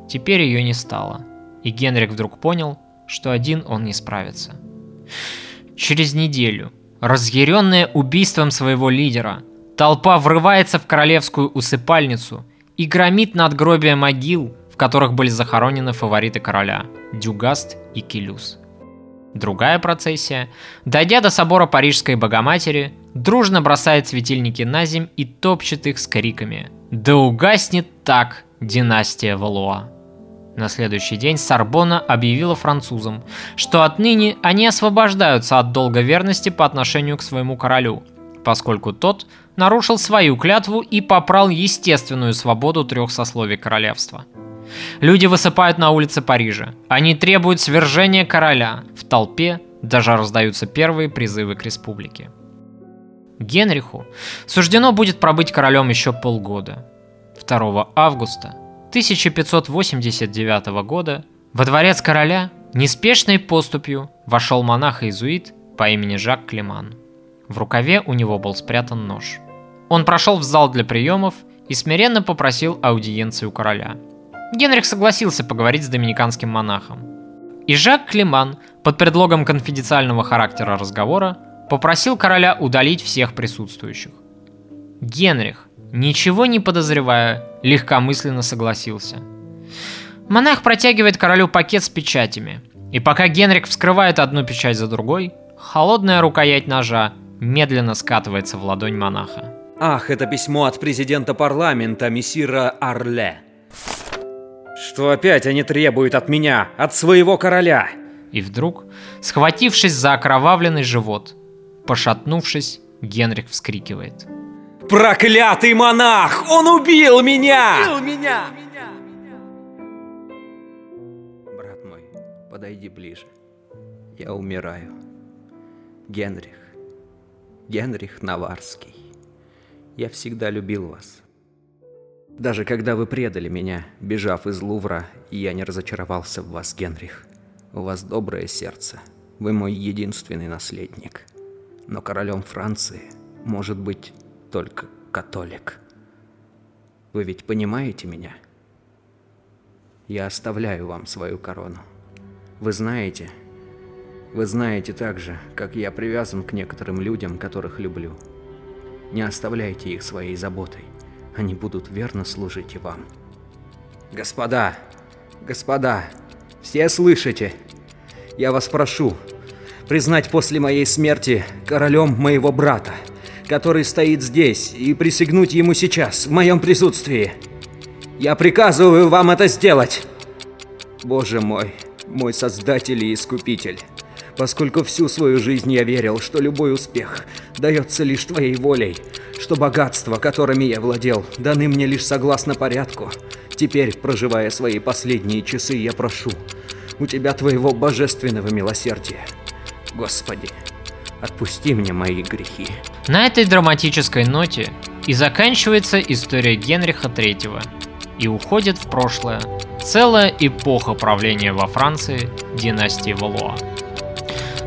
Теперь ее не стало. И Генрих вдруг понял, что один он не справится. Через неделю, разъяренная убийством своего лидера, толпа врывается в королевскую усыпальницу и громит надгробия могил, в которых были захоронены фавориты короля – Дюгаст и Келюс. Другая процессия, дойдя до собора Парижской Богоматери, дружно бросает светильники на земь и топчет их с криками «Да угаснет так династия Валуа!» На следующий день Сорбона объявила французам, что отныне они освобождаются от долга верности по отношению к своему королю, поскольку тот нарушил свою клятву и попрал естественную свободу трех сословий королевства – Люди высыпают на улицы Парижа. Они требуют свержения короля. В толпе даже раздаются первые призывы к республике. Генриху суждено будет пробыть королем еще полгода. 2 августа 1589 года во дворец короля неспешной поступью вошел монах-иезуит по имени Жак Климан. В рукаве у него был спрятан нож. Он прошел в зал для приемов и смиренно попросил аудиенции у короля – Генрих согласился поговорить с доминиканским монахом. И Жак Климан, под предлогом конфиденциального характера разговора, попросил короля удалить всех присутствующих. Генрих, ничего не подозревая, легкомысленно согласился. Монах протягивает королю пакет с печатями, и пока Генрих вскрывает одну печать за другой, холодная рукоять ножа медленно скатывается в ладонь монаха. Ах, это письмо от президента парламента, мессира Арле. Что опять они требуют от меня, от своего короля? И вдруг, схватившись за окровавленный живот, пошатнувшись, Генрих вскрикивает. Проклятый монах! Он убил меня! Убил меня! Брат мой, подойди ближе. Я умираю. Генрих. Генрих Наварский. Я всегда любил вас. Даже когда вы предали меня, бежав из Лувра, я не разочаровался в вас, Генрих. У вас доброе сердце. Вы мой единственный наследник. Но королем Франции может быть только католик. Вы ведь понимаете меня? Я оставляю вам свою корону. Вы знаете, вы знаете также, как я привязан к некоторым людям, которых люблю. Не оставляйте их своей заботой. Они будут верно служить и вам. Господа, господа, все слышите? Я вас прошу, признать после моей смерти королем моего брата, который стоит здесь, и присягнуть ему сейчас, в моем присутствии. Я приказываю вам это сделать. Боже мой, мой Создатель и Искупитель, поскольку всю свою жизнь я верил, что любой успех дается лишь твоей волей, что богатства, которыми я владел, даны мне лишь согласно порядку. Теперь, проживая свои последние часы, я прошу у тебя твоего божественного милосердия. Господи, отпусти мне мои грехи. На этой драматической ноте и заканчивается история Генриха III и уходит в прошлое целая эпоха правления во Франции династии Валуа.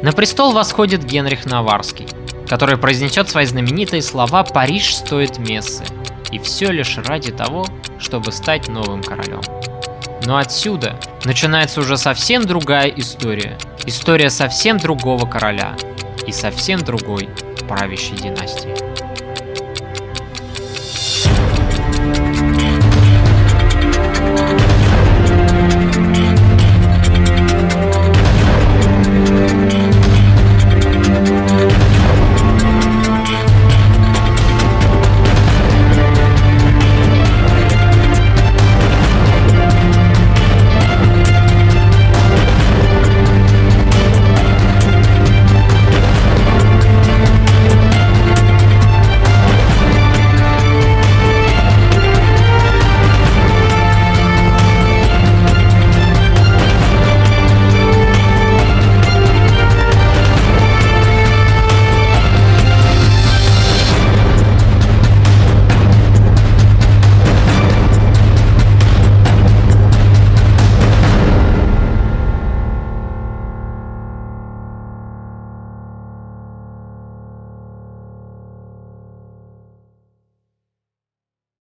На престол восходит Генрих Наварский, который произнесет свои знаменитые слова «Париж стоит мессы», и все лишь ради того, чтобы стать новым королем. Но отсюда начинается уже совсем другая история. История совсем другого короля и совсем другой правящей династии.